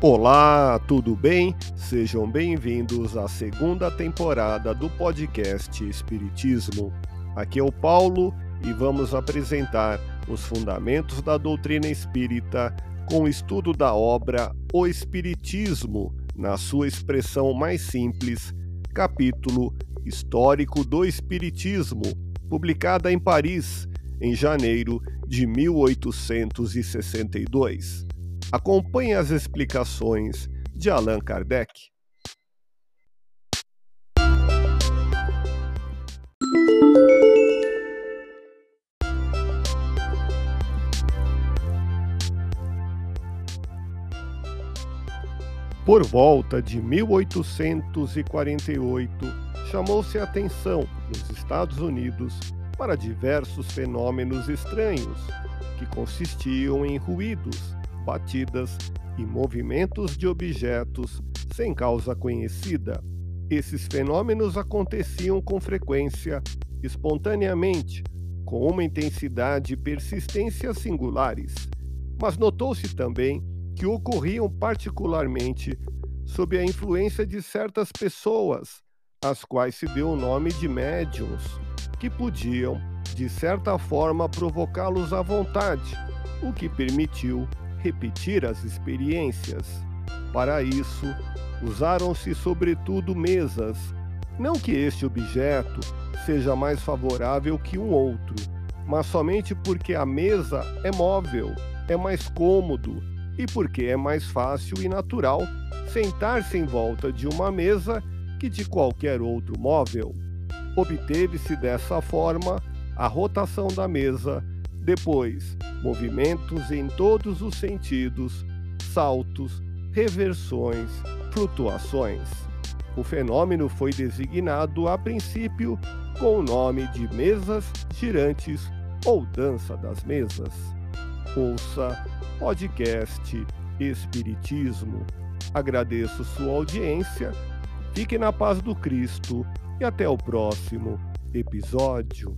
Olá, tudo bem? Sejam bem-vindos à segunda temporada do podcast Espiritismo. Aqui é o Paulo e vamos apresentar os fundamentos da doutrina espírita com o estudo da obra O Espiritismo, na sua expressão mais simples, capítulo Histórico do Espiritismo, publicada em Paris em janeiro de 1862. Acompanhe as explicações de Allan Kardec. Por volta de 1848, chamou-se a atenção nos Estados Unidos para diversos fenômenos estranhos, que consistiam em ruídos batidas e movimentos de objetos sem causa conhecida. Esses fenômenos aconteciam com frequência, espontaneamente, com uma intensidade e persistência singulares, mas notou-se também que ocorriam particularmente sob a influência de certas pessoas, às quais se deu o nome de médiums, que podiam, de certa forma, provocá-los à vontade, o que permitiu repetir as experiências. Para isso, usaram-se sobretudo mesas. Não que este objeto seja mais favorável que um outro, mas somente porque a mesa é móvel, é mais cômodo e porque é mais fácil e natural sentar-se em volta de uma mesa que de qualquer outro móvel. Obteve-se dessa forma a rotação da mesa depois, movimentos em todos os sentidos, saltos, reversões, flutuações. O fenômeno foi designado a princípio com o nome de mesas girantes ou dança das mesas. Ouça podcast Espiritismo. Agradeço sua audiência, fique na paz do Cristo e até o próximo episódio.